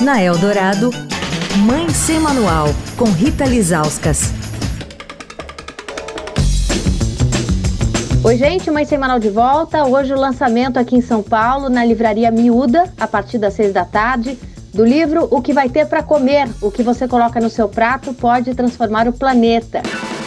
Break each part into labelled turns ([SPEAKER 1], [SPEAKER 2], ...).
[SPEAKER 1] Na Eldorado, Mãe Sem Manual, com Rita Lizauskas.
[SPEAKER 2] Oi, gente, Mãe Sem Manual de volta. Hoje o lançamento aqui em São Paulo, na Livraria Miúda, a partir das seis da tarde, do livro O que vai ter para comer. O que você coloca no seu prato pode transformar o planeta.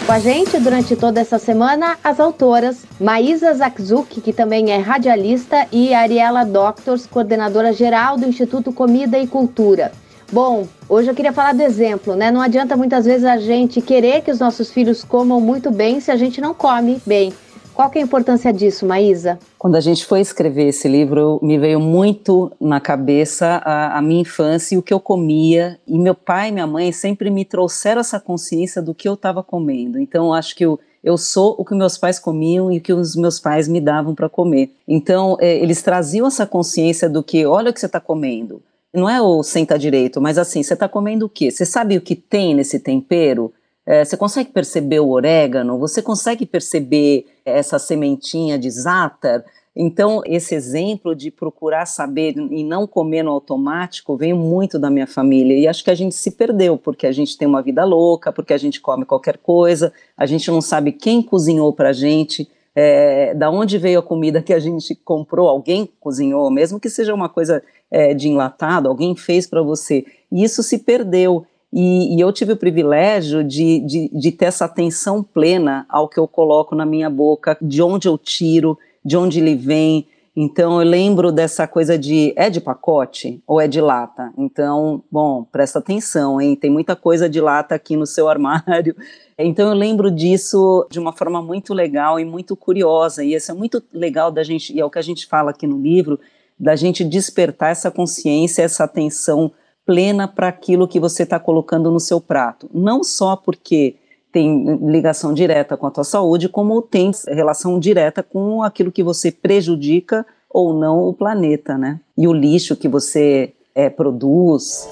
[SPEAKER 2] Com a gente durante toda essa semana, as autoras Maísa Zakzuk, que também é radialista, e Ariela Doctors, coordenadora geral do Instituto Comida e Cultura. Bom, hoje eu queria falar do exemplo, né? Não adianta muitas vezes a gente querer que os nossos filhos comam muito bem se a gente não come bem. Qual que é a importância disso, Maísa?
[SPEAKER 3] Quando a gente foi escrever esse livro, me veio muito na cabeça a, a, minha infância e o que eu comia. E meu pai e minha mãe sempre me trouxeram essa consciência do que eu estava comendo. Então, acho que eu, eu sou o que meus pais comiam e o que os meus pais me davam para comer. Então, é, eles traziam essa consciência do que, olha o que você está comendo. Não é o senta direito, mas assim, você está comendo o quê? Você sabe o que tem nesse tempero? É, você consegue perceber o orégano? Você consegue perceber essa sementinha de zátar? Então, esse exemplo de procurar saber e não comer no automático veio muito da minha família. E acho que a gente se perdeu, porque a gente tem uma vida louca, porque a gente come qualquer coisa, a gente não sabe quem cozinhou para a gente, é, da onde veio a comida que a gente comprou, alguém cozinhou, mesmo que seja uma coisa é, de enlatado, alguém fez para você. E isso se perdeu. E, e, eu tive o privilégio de, de, de, ter essa atenção plena ao que eu coloco na minha boca, de onde eu tiro, de onde ele vem. Então eu lembro dessa coisa de é de pacote ou é de lata? Então, bom, presta atenção, hein? Tem muita coisa de lata aqui no seu armário. Então eu lembro disso de uma forma muito legal e muito curiosa. E isso é muito legal da gente, e é o que a gente fala aqui no livro, da gente despertar essa consciência, essa atenção plena para aquilo que você está colocando no seu prato. Não só porque tem ligação direta com a tua saúde, como tem relação direta com aquilo que você prejudica ou não o planeta, né? E o lixo que você é, produz.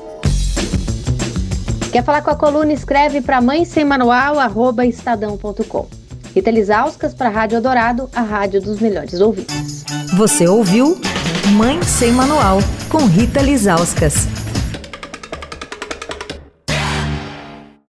[SPEAKER 2] Quer falar com a coluna? Escreve para mãe sem manual, arroba estadão.com. Rita Lisauskas para a Rádio Dourado, a rádio dos melhores ouvintes.
[SPEAKER 1] Você ouviu Mãe Sem Manual, com Rita Lisauskas.